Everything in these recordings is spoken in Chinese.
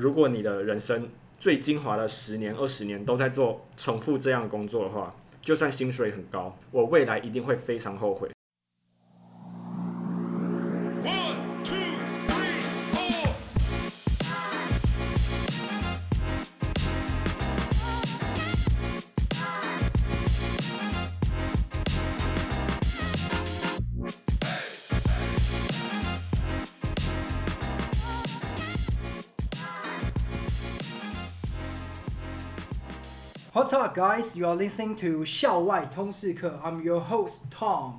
如果你的人生最精华的十年、二十年都在做重复这样的工作的话，就算薪水很高，我未来一定会非常后悔。Guys? You are listening to 校外通识课。I'm your host Tom。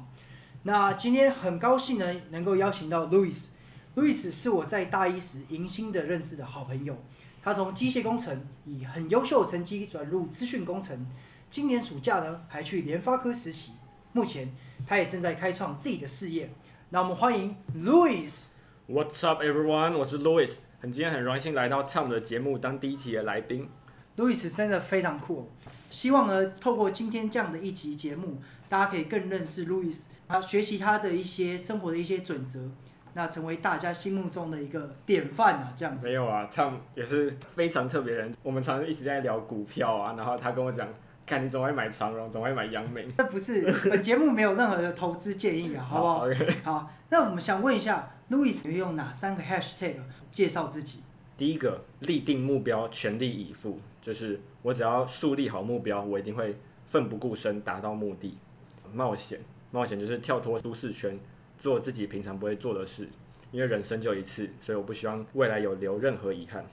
那今天很高兴呢，能够邀请到 Louis。Louis 是我在大一时迎新的认识的好朋友。他从机械工程以很优秀的成绩转入资讯工程，今年暑假呢还去联发科实习。目前他也正在开创自己的事业。那我们欢迎 Louis。What's up, everyone？我是 Louis，很今天很荣幸来到 Tom 的节目当第一期的来宾。路易斯真的非常酷、哦，希望呢，透过今天这样的一集节目，大家可以更认识路易斯，啊，学习他的一些生活的一些准则，那成为大家心目中的一个典范啊，这样子。没有啊，Tom 也是非常特别人。我们常常一直在聊股票啊，然后他跟我讲，看你总会买长荣，总会买阳明，这不是本节目没有任何的投资建议啊，好不好？？OK。好，那我们想问一下，路易斯你用哪三个 hashtag 介绍自己？第一个，立定目标，全力以赴，就是我只要树立好目标，我一定会奋不顾身达到目的。冒险，冒险就是跳脱舒适圈，做自己平常不会做的事，因为人生就一次，所以我不希望未来有留任何遗憾。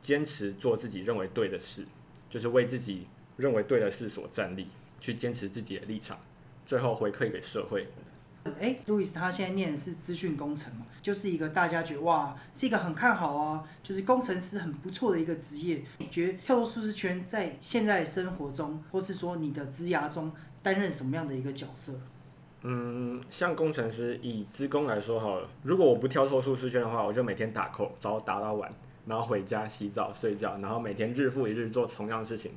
坚持做自己认为对的事，就是为自己认为对的事所站立，去坚持自己的立场，最后回馈给社会。哎，路易斯他现在念的是资讯工程嘛，就是一个大家觉得哇，是一个很看好啊，就是工程师很不错的一个职业。你觉得跳脱舒适圈在现在生活中，或是说你的职涯中担任什么样的一个角色？嗯，像工程师以职工来说好了，如果我不跳脱舒适圈的话，我就每天打扣，早打到晚，然后回家洗澡睡觉，然后每天日复一日做同样的事情。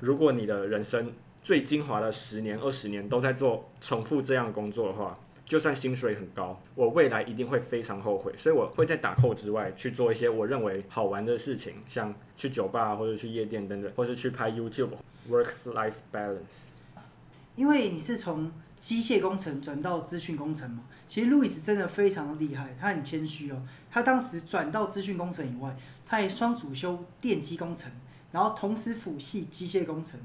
如果你的人生最精华的十年、二十年都在做重复这样工作的话，就算薪水很高，我未来一定会非常后悔。所以我会在打扣之外去做一些我认为好玩的事情，像去酒吧或者去夜店等等，或是去拍 YouTube，work-life balance。因为你是从机械工程转到资讯工程嘛，其实路易斯真的非常厉害，他很谦虚哦。他当时转到资讯工程以外，他还双主修电机工程，然后同时辅系机械工程。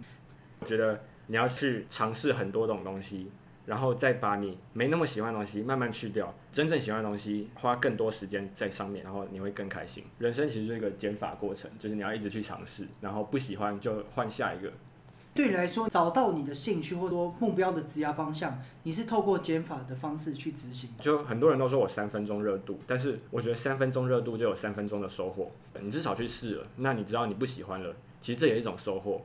我觉得你要去尝试很多种东西，然后再把你没那么喜欢的东西慢慢去掉，真正喜欢的东西花更多时间在上面，然后你会更开心。人生其实是一个减法过程，就是你要一直去尝试，然后不喜欢就换下一个。对你来说，找到你的兴趣或者说目标的职业方向，你是透过减法的方式去执行。就很多人都说我三分钟热度，但是我觉得三分钟热度就有三分钟的收获。你至少去试了，那你知道你不喜欢了，其实这也是一种收获。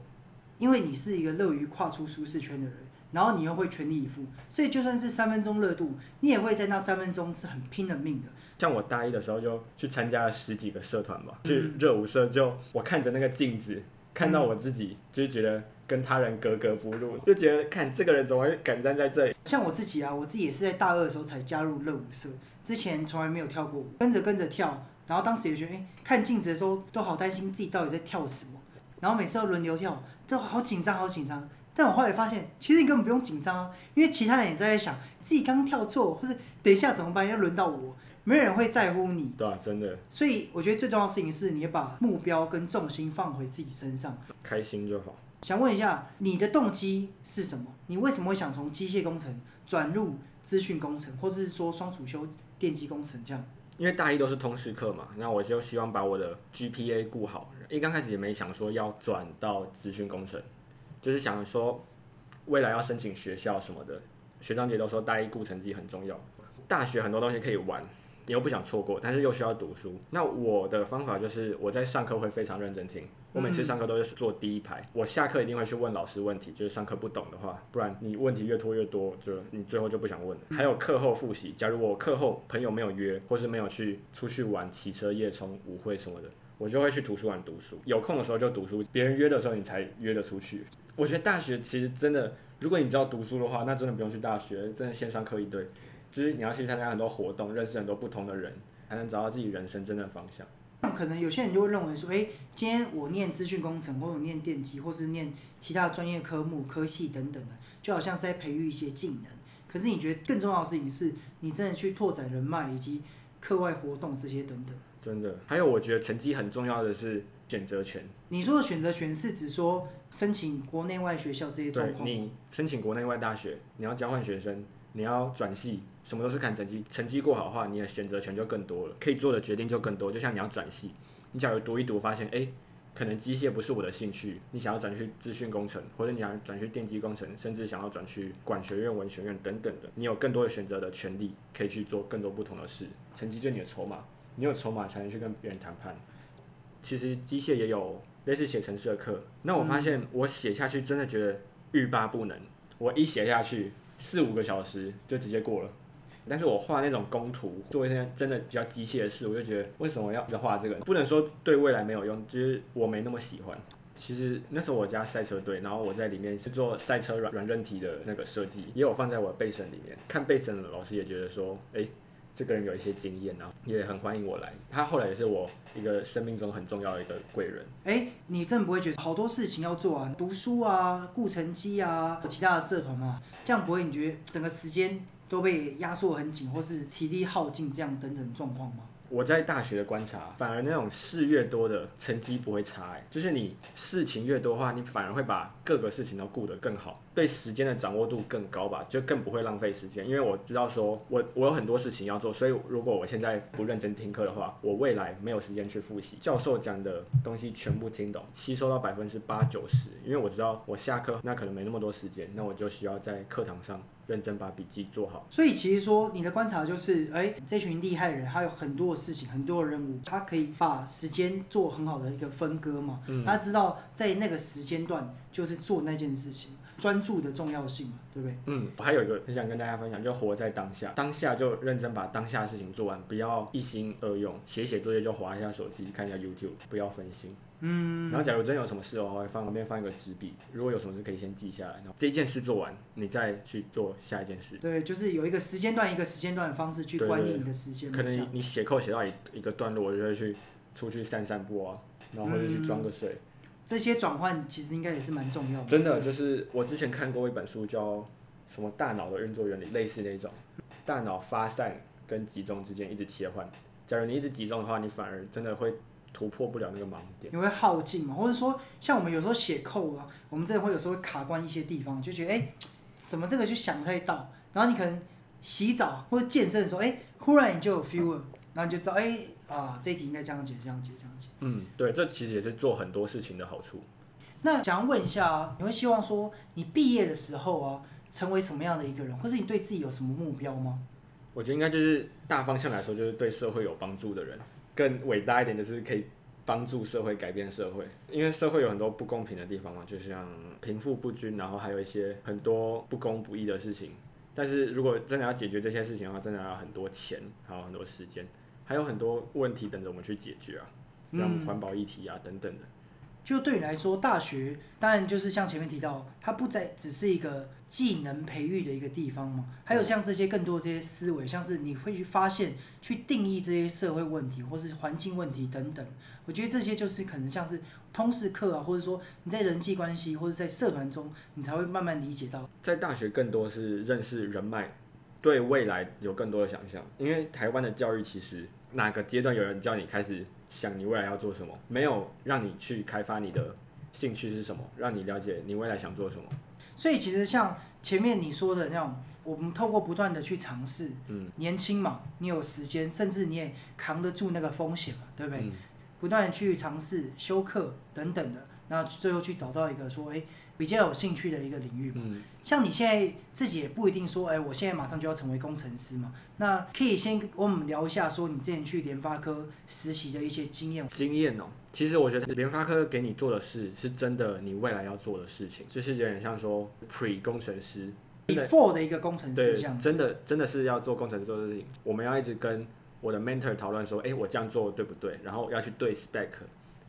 因为你是一个乐于跨出舒适圈的人，然后你又会全力以赴，所以就算是三分钟热度，你也会在那三分钟是很拼了命的。像我大一的时候就去参加了十几个社团吧，嗯去热舞社就我看着那个镜子，看到我自己，就是觉得跟他人格格不入，就觉得看这个人怎么会敢站在这里？像我自己啊，我自己也是在大二的时候才加入热舞社，之前从来没有跳过舞，跟着跟着跳，然后当时也觉得，哎、看镜子的时候都好担心自己到底在跳什么，然后每次要轮流跳，都好紧张，好紧张。但我后来发现，其实你根本不用紧张啊，因为其他人也在想自己刚跳错，或是等一下怎么办，要轮到我，没有人会在乎你。对啊，真的所以我觉得最重要的事情是，你要把目标跟重心放回自己身上。开心就好。想问一下，你的动机是什么？你为什么会想从机械工程转入资讯工程，或者是说双主修电机工程这样？因为大一都是通识课嘛，那我就希望把我的 GPA 顾好。一刚开始也没想说要转到资讯工程，就是想说未来要申请学校什么的。学长姐都说大一顾成绩很重要，大学很多东西可以玩，你又不想错过，但是又需要读书。那我的方法就是我在上课会非常认真听，我每次上课都是坐第一排，我下课一定会去问老师问题，就是上课不懂的话，不然你问题越拖越多，就你最后就不想问了。还有课后复习，假如我课后朋友没有约，或是没有去出去玩、骑车、夜冲、舞会什么的。我就会去图书馆读书，有空的时候就读书，别人约的时候你才约得出去。我觉得大学其实真的，如果你知道读书的话，那真的不用去大学，真的线上课一堆，就是你要去参加很多活动，认识很多不同的人，才能找到自己人生真的方向。那可能有些人就会认为说，哎，今天我念资讯工程，或者念电机，或是念其他专业科目、科系等等的，就好像是在培育一些技能。可是你觉得更重要的事情是，你真的去拓展人脉以及课外活动这些等等。真的。还有，我觉得成绩很重要的是选择权。你说的选择权是指说申请国内外学校这些状况你申请国内外大学，你要交换学生，你要转系，什么都是看成绩。成绩过好的话，你的选择权就更多了，可以做的决定就更多。就像你要转系，你假如读一读，发现哎、诶可能机械不是我的兴趣，你想要转去资讯工程，或者你想转去电机工程，甚至想要转去管学院、文学院等等的，你有更多的选择的权利，可以去做更多不同的事。成绩就是你的筹码，你有筹码才能去跟别人谈判。其实机械也有类似写程式的课，那我发现我写下去真的觉得欲罢不能，我一写下去四五个小时就直接过了。但是我画那种工图，做一些真的比较机械的事，我就觉得为什么要一直画这个？不能说对未来没有用，就是我没那么喜欢。其实那时候我加赛车队，然后我在里面是做赛车软软韧体的那个设计，也有放在我的备审里面。看备审的老师也觉得说，哎、这个人有一些经验，然后也很欢迎我来。他后来也是我一个生命中很重要的一个贵人。哎，你真的不会觉得好多事情要做啊，读书啊、顾成绩啊、其他的社团啊，这样不会你觉得整个时间都被压缩很紧，或是体力耗尽这样等等状况吗？我在大学的观察，反而那种事越多的成绩不会差、欸，就是你事情越多的话，你反而会把各个事情都顾得更好，对时间的掌握度更高吧，就更不会浪费时间。因为我知道说我我有很多事情要做，所以如果我现在不认真听课的话，我未来没有时间去复习。教授讲的东西全部听懂，吸收到百分之八九十，因为我知道我下课那可能没那么多时间，那我就需要在课堂上认真把笔记做好。所以其实说你的观察就是，哎，这群厉害人他有很多的事情，很多的任务，他可以把时间做很好的一个分割嘛。嗯他知道在那个时间段就是做那件事情，专注的重要性嘛，对不对？嗯，我还有一个很想跟大家分享，就活在当下，当下就认真把当下的事情做完，不要一心二用，写写作业就划一下手机，看一下 YouTube，不要分心。嗯，然后假如真有什么事的话，我会放旁边放一个纸笔，如果有什么事可以先记下来，然后这件事做完，你再去做下一件事。对，就是有一个时间段一个时间段的方式去管理你的时间，可能你你写扣写到一一个段落，我就会去出去散散步啊，然后或者去装个水。这些转换其实应该也是蛮重要的。真的就是我之前看过一本书叫什么大脑的运作原理，类似那种大脑发散跟集中之间一直切换。假如你一直集中的话，你反而真的会突破不了那个盲点。你会耗尽嘛，或者说像我们有时候写扣啊，我们真的会有时候会卡关一些地方，就觉得哎，怎么这个就想不太到，然后你可能洗澡或者健身的时候，哎，忽然你就有 feel 了，然后你就知道哎啊，这一题应该这样解，这样解，这样解。嗯，对，这其实也是做很多事情的好处。那想要问一下啊，你会希望说你毕业的时候啊，成为什么样的一个人，或是你对自己有什么目标吗？我觉得应该就是大方向来说，就是对社会有帮助的人。更伟大一点的是可以帮助社会改变社会，因为社会有很多不公平的地方嘛，就像贫富不均，然后还有一些很多不公不义的事情。但是如果真的要解决这些事情的话，真的要很多钱，还有很多时间，还有很多问题等着我们去解决啊，像嗯环保议题啊等等的。就对你来说，大学当然就是像前面提到，它不再只是一个技能培育的一个地方嘛，还有像这些更多这些思维，像是你会去发现、去定义这些社会问题或是环境问题等等。我觉得这些就是可能像是通识课啊，或者说你在人际关系或者在社团中，你才会慢慢理解到。在大学更多是认识人脉，对未来有更多的想象。因为台湾的教育其实哪个阶段有人叫你开始想你未来要做什么，没有让你去开发你的兴趣是什么，让你了解你未来想做什么。所以其实像前面你说的那种，我们透过不断的去尝试，嗯，年轻嘛，你有时间，甚至你也扛得住那个风险嘛，对不对？嗯不断的去尝试休课等等的，那最后去找到一个说，哎，比较有兴趣的一个领域嘛。嗯，像你现在自己也不一定说，哎，我现在马上就要成为工程师嘛。那可以先跟我们聊一下，说你之前去联发科实习的一些经验。经验哦，其实我觉得联发科给你做的事是真的你未来要做的事情，就是有点像说 pre 工程师。before 的一个工程师对这样，子，真的真的是要做工程师做的事情，我们要一直跟我的 mentor 讨论说，哎、我这样做对不对？然后要去对 spec，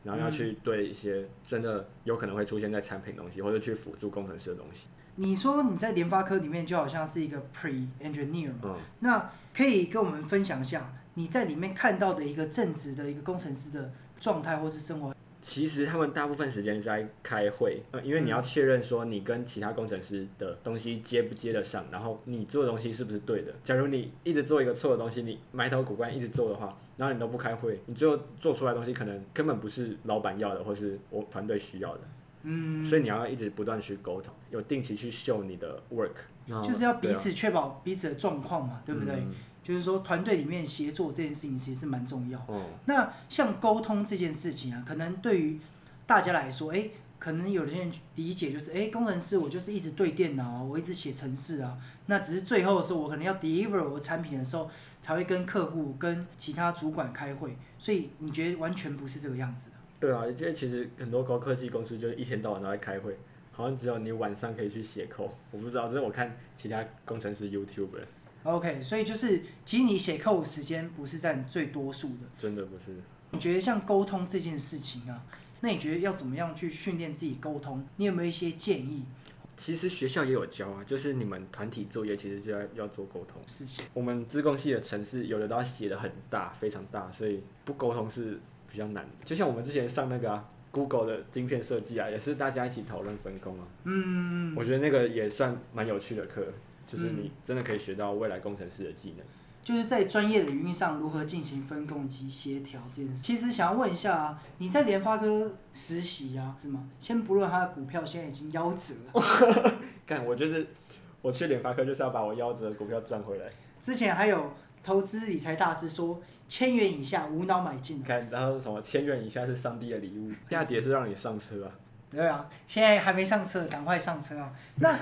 然后要去对一些真的有可能会出现在产品东西，或者去辅助工程师的东西。你说你在联发科里面就好像是一个 pre engineer 嘛，嗯，那可以跟我们分享一下你在里面看到的一个正直的一个工程师的状态或是生活？其实他们大部分时间是在开会，呃，因为你要确认说你跟其他工程师的东西接不接得上，然后你做的东西是不是对的。假如你一直做一个错的东西，你埋头苦干一直做的话，然后你都不开会，你最后做出来的东西可能根本不是老板要的，或是我团队需要的。嗯，所以你要一直不断去沟通，有定期去秀你的 work，就是要彼此确保彼此的状况嘛，对不对？嗯就是说团队里面协作这件事情其实是蛮重要。哦，那像沟通这件事情啊，可能对于大家来说，哎、可能有些人理解就是，哎、工程师我就是一直对电脑啊，我一直写程式啊，那只是最后的时候我可能要 deliver 我产品的时候，才会跟客户、跟其他主管开会，所以你觉得完全不是这个样子的。对啊，因为其实很多高科技公司就是一天到晚都在开会，好像只有你晚上可以去写 code，我不知道，这是我看其他工程师 YouTube 的 OK，所以就是其实你写客户时间不是占最多数的。真的不是。你觉得像沟通这件事情啊，那你觉得要怎么样去训练自己沟通？你有没有一些建议？其实学校也有教啊，就是你们团体作业其实就要要做沟通。事情我们资工系的城市有的都要写的很大，非常大，所以不沟通是比较难的。就像我们之前上那个、啊、Google 的晶片设计啊，也是大家一起讨论分工啊。嗯，我觉得那个也算蛮有趣的课，就是你真的可以学到未来工程师的技能。就是在专业领域上如何进行分工及协调这件事。其实想要问一下啊，你在联发科实习啊，是吗？先不论它的股票现在已经夭折了，干，我就是我去联发科就是要把我夭折的股票赚回来。之前还有投资理财大师说，千元以下无脑买进啊。看，然后什么千元以下是上帝的礼物，下跌是让你上车啊。对啊，现在还没上车，赶快上车啊！那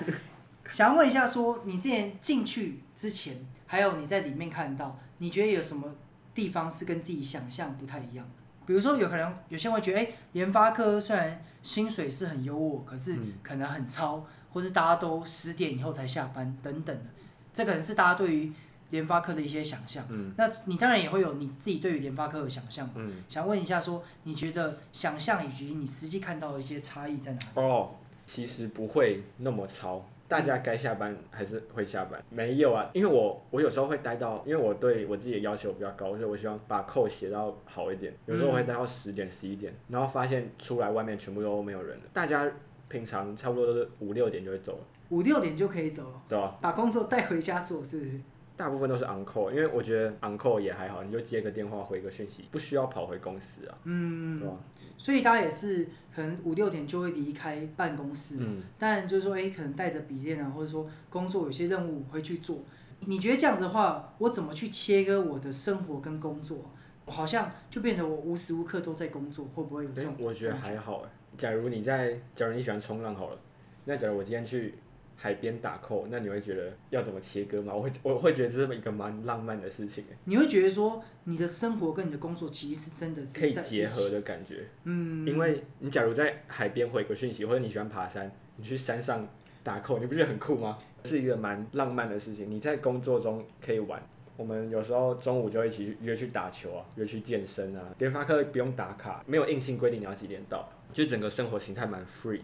想要问一下说你之前进去之前，还有你在里面看到，你觉得有什么地方是跟自己想象不太一样的？比如说，有可能有些人会觉得，哎、联发科虽然薪水是很优渥，可是嗯可能很超，或是大家都十点以后才下班等等的，这可能是大家对于联发科的一些想象。嗯那你当然也会有你自己对于联发科的想象嘛。嗯，想问一下说你觉得想象以及你实际看到的一些差异在哪里？哦，其实不会那么超，大家该下班还是会下班。没有啊，因为我我有时候会待到，因为我对我自己的要求比较高，所以我希望把扣写到好一点。有时候我会待到十点、十一点，然后发现出来外面全部都没有人了，大家平常差不多都是五六点就会走了，五六点就可以走了，对吧？把工作带回家做，是不是？大部分都是 on call，因为我觉得 on call 也还好，你就接个电话回个讯息，不需要跑回公司啊，嗯对吧？所以大家也是可能五六点就会离开办公室嘛。嗯，但就是说，哎、可能带着笔电啊，或者说工作有些任务会去做。你觉得这样子的话，我怎么去切割我的生活跟工作？好像就变成我无时无刻都在工作，会不会有这种？哎我觉得还好哎。假如你在，假如你喜欢冲浪好了，那假如我今天去海边打扣，那你会觉得要怎么切割吗？我会我会觉得这是一个蛮浪漫的事情哎，你会觉得说，你的生活跟你的工作其实是真的是可以结合。的感觉。嗯，因为你假如在海边回个讯息，或者你喜欢爬山，你去山上打扣，你不觉得很酷吗？是一个蛮浪漫的事情。你在工作中可以玩。我们有时候中午就一起去约去打球啊，约去健身啊。联发科不用打卡，没有硬性规定你要几点到，就整个生活形态蛮 free 的。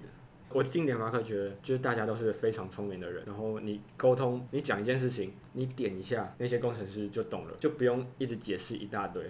我进联发科觉得，就是大家都是非常聪明的人，然后你沟通，你讲一件事情，你点一下，那些工程师就懂了，就不用一直解释一大堆。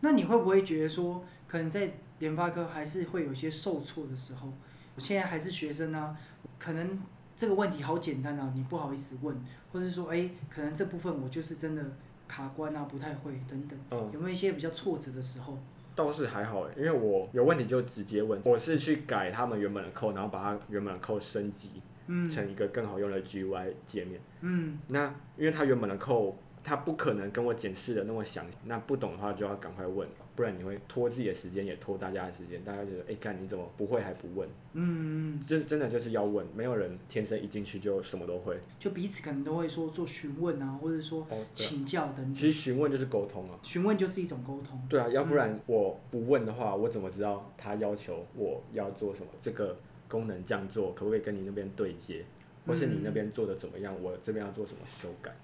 那你会不会觉得说，可能在联发科还是会有些受挫的时候？我现在还是学生啊，可能这个问题好简单啊，你不好意思问，或者是说，哎、可能这部分我就是真的卡关啊，不太会等等，嗯，有没有一些比较挫折的时候？倒是还好欸，因为我有问题就直接问，我是去改他们原本的 code，然后把它原本的 code 升级嗯成一个更好用的 GUI 界面。嗯，那因为它原本的 code，它不可能跟我解释的那么详细，那不懂的话就要赶快问，不然你会拖自己的时间，也拖大家的时间。大家觉得，哎、看你怎么不会还不问？嗯，就是真的就是要问，没有人天生一进去就什么都会。就彼此可能都会说做询问啊，或者说请教等等。其实询问就是沟通啊。询问就是一种沟通。对啊，要不然我不问的话，我怎么知道他要求我要做什么？这个功能这样做，可不可以跟你那边对接？或是你那边做的怎么样？我这边要做什么修改？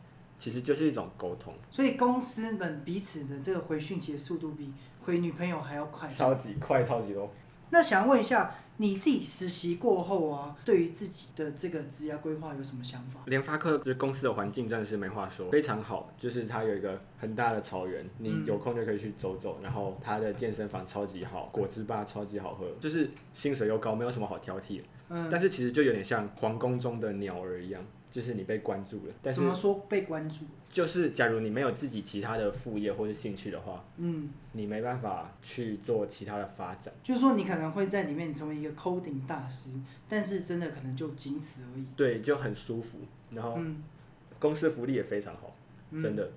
其实就是一种沟通，所以公司们彼此的这个回讯息的速度比回女朋友还要快。超级快，超级多。那想问一下，你自己实习过后啊，对于自己的这个职业规划有什么想法？联发科就是公司的环境真的是没话说，非常好。就是它有一个很大的草原，你嗯有空就可以去走走。然后它的健身房超级好，果汁吧超级好喝，就是薪水又高，没有什么好挑剔。嗯，但是其实就有点像皇宫中的鸟儿一样，就是你被关注了。但是怎么说被关注？就是假如你没有自己其他的副业或是兴趣的话，嗯，你没办法去做其他的发展。就是说你可能会在里面成为一个 coding 大师，但是真的可能就仅此而已。对，就很舒服，然后嗯，公司福利也非常好。嗯真的，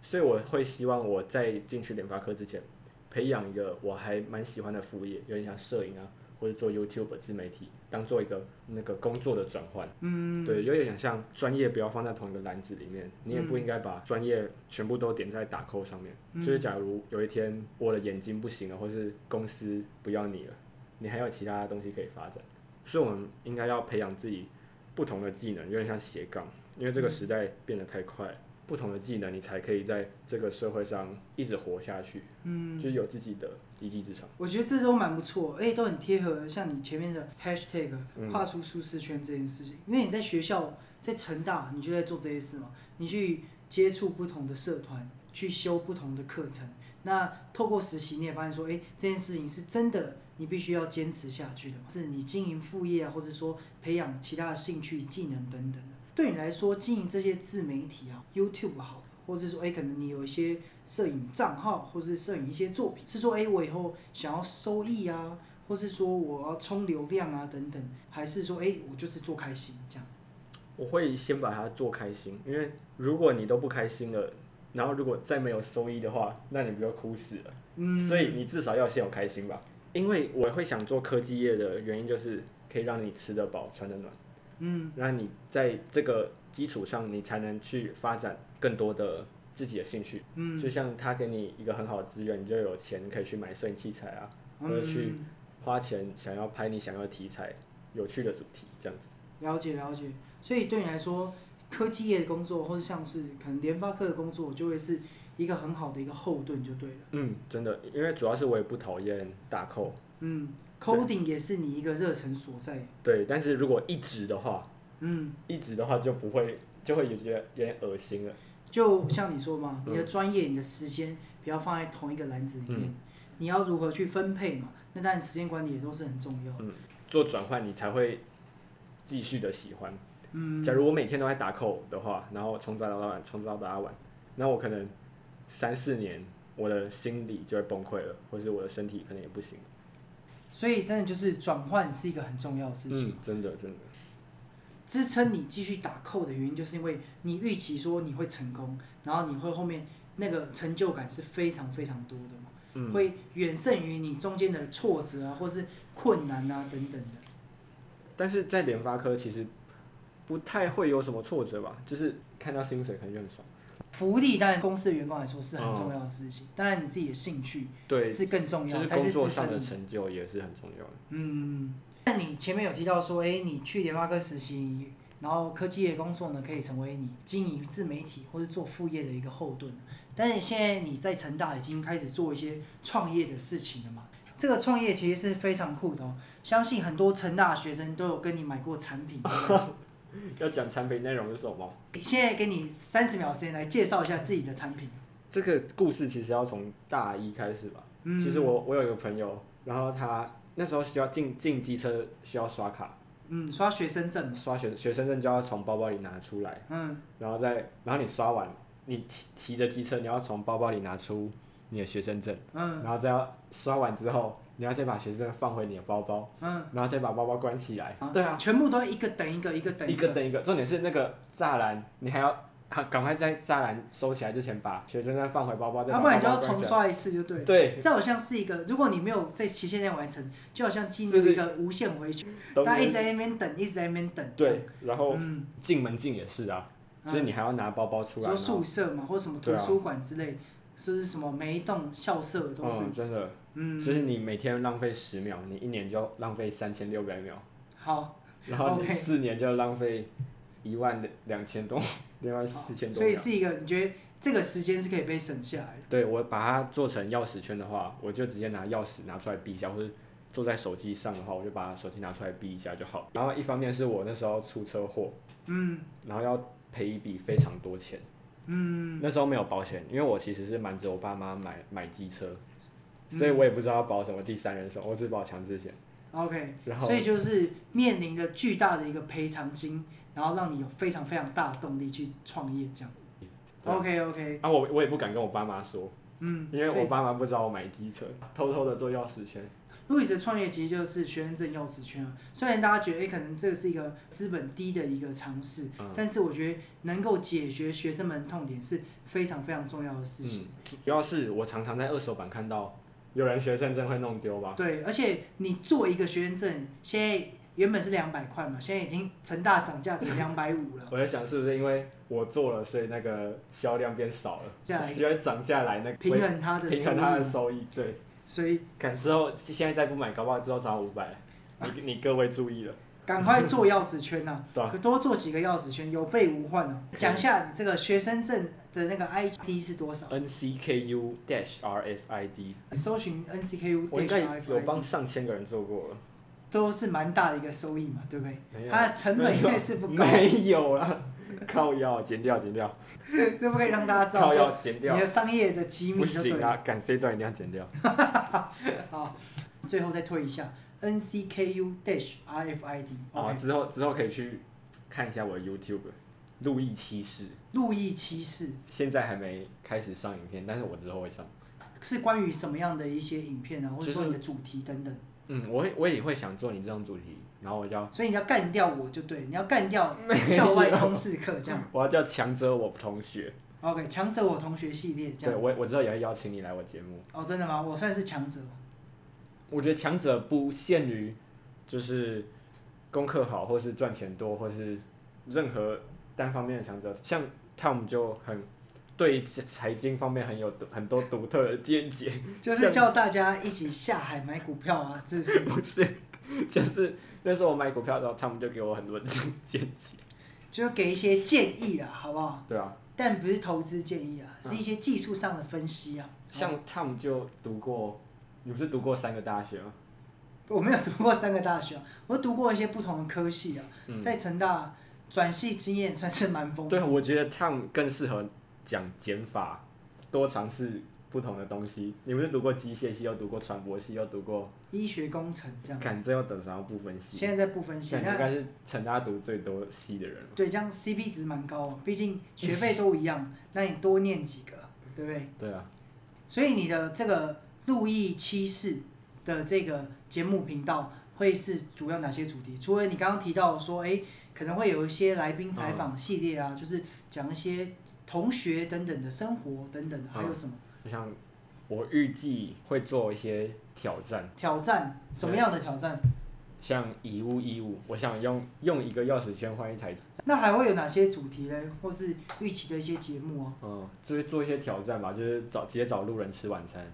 所以我会希望我在进去联发科之前，培养一个我还蛮喜欢的副业，有点像摄影啊，或者做 YouTube 自媒体，当做一个那个工作的转换。嗯，对，有点像专业不要放在同一个篮子里面，你也不嗯应该把专业全部都点在打扣上面。嗯就是假如有一天我的眼睛不行了，或是公司不要你了，你还有其他的东西可以发展。所以我们应该要培养自己不同的技能，有点像斜杠，因为这个时代变得太快了，不同的技能你才可以在这个社会上一直活下去，嗯，就是有自己的一技之长。我觉得这都蛮不错，而且都很贴合像你前面的 hashtag 嗯跨出舒适圈这件事情。因为你在学校，在成大，你就在做这些事嘛，你去接触不同的社团，去修不同的课程。那透过实习，你也发现说，哎，这件事情是真的，你必须要坚持下去的嘛，是你经营副业啊，或者说培养其他的兴趣、技能等等的。对你来说，经营这些自媒体啊，YouTube 好了，或者说，哎，可能你有一些摄影账号，或是摄影一些作品，是说，哎，我以后想要收益啊，或是说我要冲流量啊等等，还是说，哎，我就是做开心这样？我会先把它做开心，因为如果你都不开心了，然后如果再没有收益的话，那你不就哭死了？嗯，所以你至少要先有开心吧。因为我会想做科技业的原因就是可以让你吃得饱、穿得暖，嗯那你在这个基础上，你才能去发展更多的自己的兴趣。嗯，就像他给你一个很好的资源，你就有钱可以去买摄影器材啊，或者去嗯花钱想要拍你想要的题材、有趣的主题这样子。了解了解，所以对你来说，科技业的工作，或者像是可能联发科的工作，就会是一个很好的一个后盾，就对了。嗯，真的，因为主要是我也不讨厌打扣，嗯，coding 也是你一个热忱所在。对，但是如果一直的话，嗯，一直的话就不会，就会有觉得有点恶心了。就像你说嘛，嗯你的专业、你的时间不要放在同一个篮子里面，嗯你要如何去分配嘛？那当然时间管理也都是很重要。做转换，你才会继续的喜欢。嗯，假如我每天都在打扣的话，然后从早到晚，从早到打晚，那我可能三四年，我的心理就会崩溃了，或者是我的身体可能也不行。所以真的就是转换是一个很重要的事情。嗯，真的真的，支撑你继续打扣的原因，就是因为你预期说你会成功，然后你会后面那个成就感是非常非常多的嘛，嗯，会远胜于你中间的挫折啊，或是困难啊等等的。但是在联发科其实不太会有什么挫折吧，就是看到薪水可能就很爽。福利当然公司的员工来说是很重要的事情，当然你自己的兴趣对，是更重要，就是才是工作上的。成就也是很重要的。嗯，那你前面有提到说，哎、你去联发科实习，然后科技业工作呢，可以成为你经营自媒体或者做副业的一个后盾。但是现在你在成大已经开始做一些创业的事情了嘛？这个创业其实是非常酷的哦，相信很多成大的学生都有跟你买过产品。要讲产品内容是什么？现在给你三十秒时间来介绍一下自己的产品。这个故事其实要从大一开始吧。嗯，其实我我有一个朋友，然后他那时候需要进进机车需要刷卡，嗯刷学生证，刷学学生证就要从包包里拿出来，嗯。然后再然后你刷完，你骑骑着机车你要从包包里拿出你的学生证，嗯。然后再要刷完之后，你要再把学生证放回你的包包，嗯，然后再把包包关起来。对啊，全部都一个等一个，一个等个。一个等一个，重点是那个栅栏，你还要啊赶快在栅栏收起来之前把学生证放回包包，要不然你就要。重刷一次就对了。对，这好像是一个，如果你没有在期限内完成，就好像进入就是一个无限回圈，懂大家一直在那边等，一直在那边等。对，然后嗯，进门禁也是啊，就是你还要拿包包出来。说宿舍嘛，或什么图书馆之类，是不是什么每一栋校舍都是？嗯，真的，嗯，就是你每天浪费十秒，你一年就浪费三千六百秒，好，然后你四年就浪费一万两千多，两万四千多秒。所以是一个你觉得这个时间是可以被省下来的。对我把它做成钥匙圈的话，我就直接拿钥匙拿出来闭一下，或者坐在手机上的话，我就把手机拿出来逼一下就好。然后一方面是我那时候出车祸，嗯然后要赔一笔非常多钱，嗯，那时候没有保险，因为我其实是瞒着我爸妈买买机车，嗯所以我也不知道要保什么第三人寿，我只保强制险。OK，然后所以就是面临着巨大的一个赔偿金，然后让你有非常非常大的动力去创业，这样。OK OK，啊，我我也不敢跟我爸妈说，嗯，因为我爸妈不知道我买机车，偷偷的做钥匙圈。路易斯的创业其实就是学生证钥匙圈啊。虽然大家觉得，哎、可能这个是一个资本低的一个尝试，嗯但是我觉得能够解决学生们痛点是非常非常重要的事情。嗯，主要是我常常在二手版看到有人学生证会弄丢吧。对，而且你做一个学生证，现在原本是两百块嘛，现在已经成大涨价成两百五了。我在想是不是因为我做了，所以那个销量变少了，需要涨价来那个平衡它的收平衡它的益，收益。对，所以赶之后现在再不买，搞不好之后涨五百。你你各位注意了，赶快做钥匙圈 呐、可多做几个钥匙圈，有备无患啊。讲一下你这个学生证的那个 ID 是多少？N C K U dash R F I D，搜寻 NCKU 我应该 dash 有帮上千个人做过了。都是蛮大的一个收益嘛，对不对？它的成本应该是不高，没有啦，靠腰剪掉剪掉，这 不可以让大家知道靠说腰剪掉你的，商业的机不密就对了。行啊，赶这段一定要剪掉。好，最后再推一下 NCKU dash RFID。啊，OK，之后之后可以去看一下我的 YouTube，路易七世，路易七世现在还没开始上影片，但是我之后会上。是关于什么样的一些影片啊，或者就是说你的主题等等？嗯，我会我也会想做你这种主题，然后我叫所以你要干掉我就对，你要干掉校外通识课这样。我要叫强者我同学，OK，强者我同学系列这样对。我我之后也会邀请你来我节目。哦，真的吗？我算是强者吗。我觉得强者不限于就是功课好，或是赚钱多，或是任何单方面的强者，像 Tom 就很对财经方面很有独很多独特的见解，就是叫大家一起下海买股票啊，这是不是，就是那时候我买股票的时候，他们就给我很多的见解。就给一些建议啊，好不好？对啊，但不是投资建议啊，是一些技术上的分析啊。像 Tom 就读过，你不是读过三个大学吗？我没有读过三个大学啊，我读过一些不同的科系啊，嗯，在成大转系经验算是蛮丰富。对，我觉得 Tom 更适合讲减法，多尝试不同的东西。你不是读过机械系，又读过传播系，又读过，医学工程这样，看最后等啥不分系？现在在不分析，那现在应该是成大读最多系的人了。对这样 CP 值蛮高啊，毕竟学费都一样，那你多念几个，对不对？对啊，所以你的这个路易七世的这个节目频道会是主要哪些主题？除了你刚刚提到说，哎，可能会有一些来宾采访系列啊，就是讲一些同学等等的生活等等的，还有什么就像我预计会做一些挑战，挑战？什么样的挑战？像以物易物，我想用用一个钥匙圈换一台，那还会有哪些主题呢？或是预期的一些节目啊？嗯，就是做一些挑战吧，就是找直接找路人吃晚餐，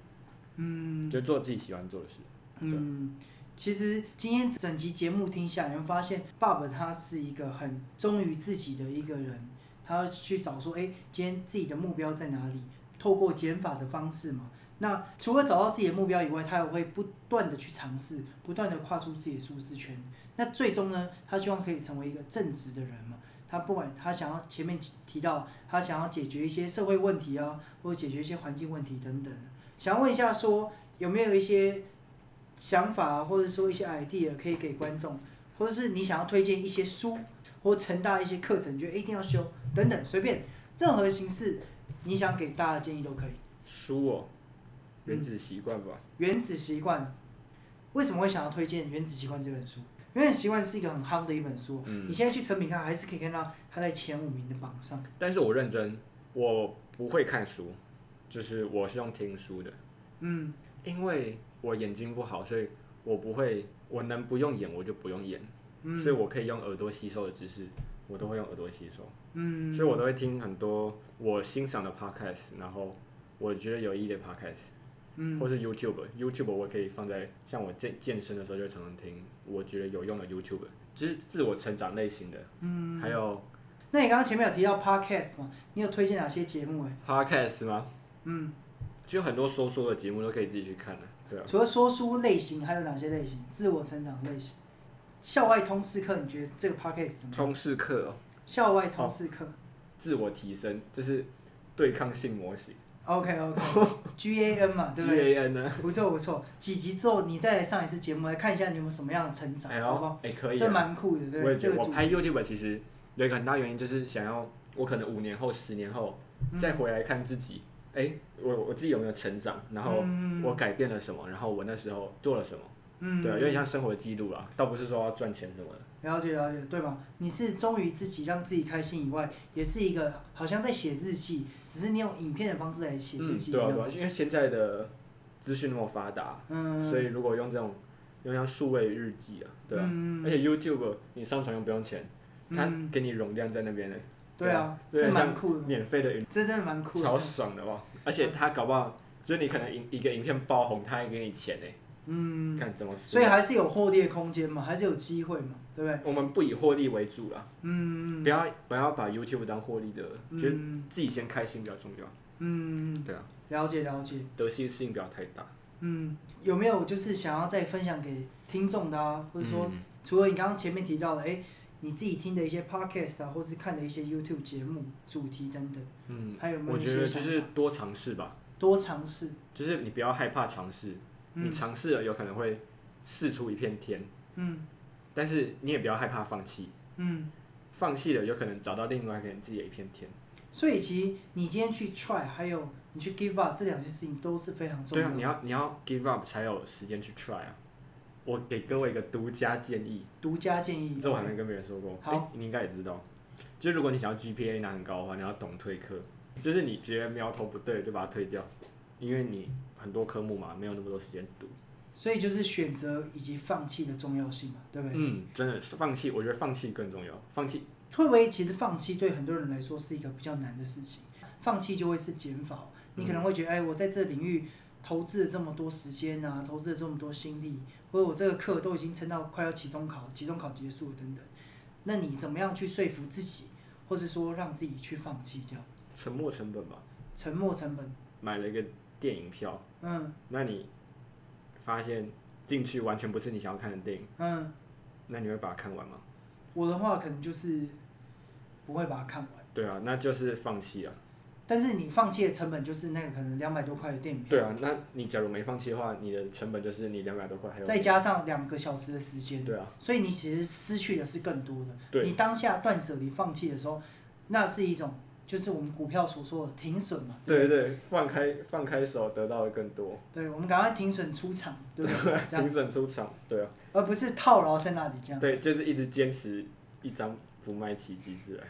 嗯就做自己喜欢做的事。嗯，其实今天整集节目听下来，你会发现爸爸他是一个很忠于自己的一个人，他要去找说，哎，今天自己的目标在哪里？透过减法的方式嘛。那除了找到自己的目标以外，他也会不断的去尝试，不断的跨出自己的舒适圈。那最终呢，他希望可以成为一个正直的人嘛。他不管他想要前面提到，他想要解决一些社会问题啊，或者解决一些环境问题等等。想要问一下说，有没有一些想法或者说一些 idea 可以给观众，或者是你想要推荐一些书或成大一些课程，你觉得一定要修等等，随便任何形式，你想给大家的建议都可以。书哦，原子习惯吧。原子习惯，为什么会想要推荐《原子习惯》这本书？《原子习惯》是一个很夯的一本书，嗯你现在去成品看，还是可以看到它在前五名的榜上。但是我认真，我不会看书，就是我是用听书的，嗯，因为我眼睛不好，所以我不会，我能不用眼我就不用眼，嗯所以我可以用耳朵吸收的知识，我都会用耳朵吸收，嗯，所以我都会听很多我欣赏的 podcast，然后我觉得有意义的 podcast，嗯或是 YouTube，YouTube 我可以放在像我健健身的时候就常常听，我觉得有用的 YouTube，就是自我成长类型的，嗯，还有那你刚刚前面有提到 podcast 吗？你有推荐哪些节目？哎，podcast 吗？嗯，就很多说书的节目都可以自己去看的、对啊，除了说书类型，还有哪些类型？自我成长类型。校外通识课，你觉得这个 podcast 怎么样？通识课哦，校外通识课。自我提升就是对抗性模型 OK OK，G A N 嘛，对不对？A N 呢？不错不错。几集之后，你再来上一次节目，来看一下你有没有什么样的成长，哎好不好？哎可以这啊。蛮酷的，对不对？我也觉得，我拍 YouTube 其实有一个很大原因就是想要我可能五年后、十年后嗯再回来看自己，哎、我我自己有没有成长，然后嗯我改变了什么，然后我那时候做了什么，嗯对啊，有点像生活记录啦，倒不是说要赚钱什么的。了解了解，对吧？你是忠于自己，让自己开心以外，也是一个好像在写日记，只是你用影片的方式来写日嗯，记一样。对啊对啊，因为现在的资讯那么发达，嗯，所以如果用这种用像数位日记啊，对啊，嗯而且 YouTube 你上传又不用钱，它嗯给你容量在那边呢，对啊，对是蛮酷的，免费的云，这真的蛮酷的。超爽的哇！而且它搞不好就是你可能影一个影片爆红，它还给你钱呢，嗯，看怎么。所以还是有获利的空间嘛，还是有机会嘛，对不对？我们不以获利为主啦，嗯，不要不要把 YouTube 当获利的，觉得嗯自己先开心比较重要。嗯，对啊，了解了解。得失心不要太大。嗯，有没有就是想要再分享给听众的啊，或者说嗯除了你刚刚前面提到的，哎，你自己听的一些 podcast 啊，或是看的一些 YouTube 节目主题等等，嗯，还有没有一我觉得就是多尝试吧，多尝试？就是你不要害怕尝试，你嗯尝试了有可能会试出一片天，嗯但是你也不要害怕放弃，嗯，放弃了有可能找到另外一个人自己的一片天。所以其实你今天去 try，还有你去 give up 这两件事情都是非常重要对啊。你要你要 give up 才有时间去 try 啊。我给各位一个独家建议，独家建议。这我还没跟别人说过。好诶你应该也知道，就如果你想要 GPA 拿很高的话，你要懂退课，就是你觉得苗头不对就把它退掉，因为你很多科目嘛，没有那么多时间读。所以就是选择以及放弃的重要性嘛，对不对？嗯，真的是放弃，我觉得放弃更重要。放弃，会不会其实放弃对很多人来说是一个比较难的事情？放弃就会是减法，你可能会觉得，哎，我在这领域投资了这么多时间啊，投资了这么多心力，或者我这个课都已经撑到快要期中考，期中考结束了等等，那你怎么样去说服自己，或者说让自己去放弃这样？沉没成本吧，沉没成本，买了一个电影票，嗯那你发现进去完全不是你想要看的电影，嗯，那你会把它看完吗？我的话可能就是不会把它看完。对啊，那就是放弃啊。但是你放弃的成本就是那个可能两百多块的电影票，对啊，那你假如没放弃的话，你的成本就是你两百多块，还有再加上两个小时的时间，对啊，所以你其实失去的是更多的。对你当下断舍离放弃的时候，那是一种就是我们股票所说的停损嘛，不对对，放开放开手得到的更多，对，我们赶快停损出场，对不对？这样评，审出场，对啊，而不是套牢在那里这样。对，就是一直坚持一张不卖奇迹自来。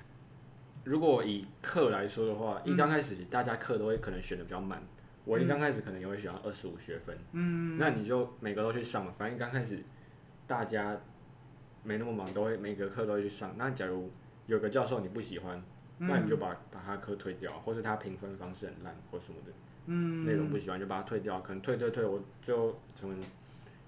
如果以课来说的话，一嗯刚开始大家课都会可能选的比较慢，我一刚开始可能也会选二十五学分，嗯，那你就每个都去上嘛，反正刚开始大家没那么忙，都会每个课都会去上。那假如有个教授你不喜欢，那你就把把他课退掉，或是他评分方式很烂或什么的，嗯。内容不喜欢就把它退掉，可能退退退，我就成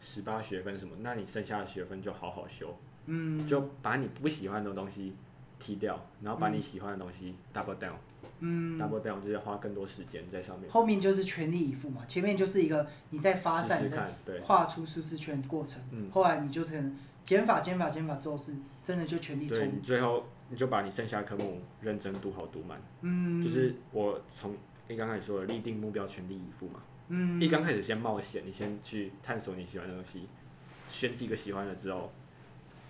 十八学分什么，那你剩下的学分就好好修，嗯。就把你不喜欢的东西踢掉，然后把你喜欢的东西 double down，double、嗯，down 就是花更多时间在上面，后面就是全力以赴嘛，前面就是一个你在发散看，对，跨出舒适圈的过程，嗯。后来你就成减法减法减法之后是真的就全力冲，对你最后你就把你剩下的科目认真读好读满。嗯，就是我从你刚开始说的立定目标，全力以赴嘛。嗯，一刚开始先冒险，你先去探索你喜欢的东西，选几个喜欢的之后，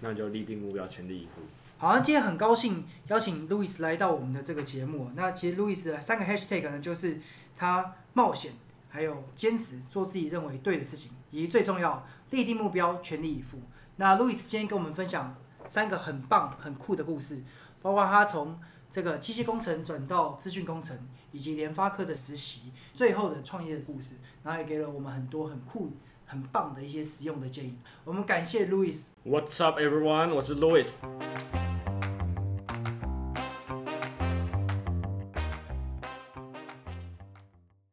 那就立定目标，全力以赴。好，那今天很高兴邀请 Louis 来到我们的这个节目。那其实 Louis 的三个 hashtag 呢，就是他冒险，还有坚持做自己认为对的事情，以及最重要立定目标，全力以赴。那 Louis 今天跟我们分享三个很棒、很酷的故事，包括他从这个机械工程转到资讯工程，以及联发科的实习，最后的创业的故事，然后也给了我们很多很酷、很棒的一些实用的建议。我们感谢 Louis。What's up, everyone？我是 Louis。